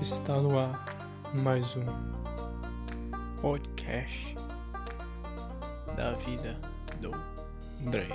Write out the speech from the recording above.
Está no ar mais um podcast da vida do Dre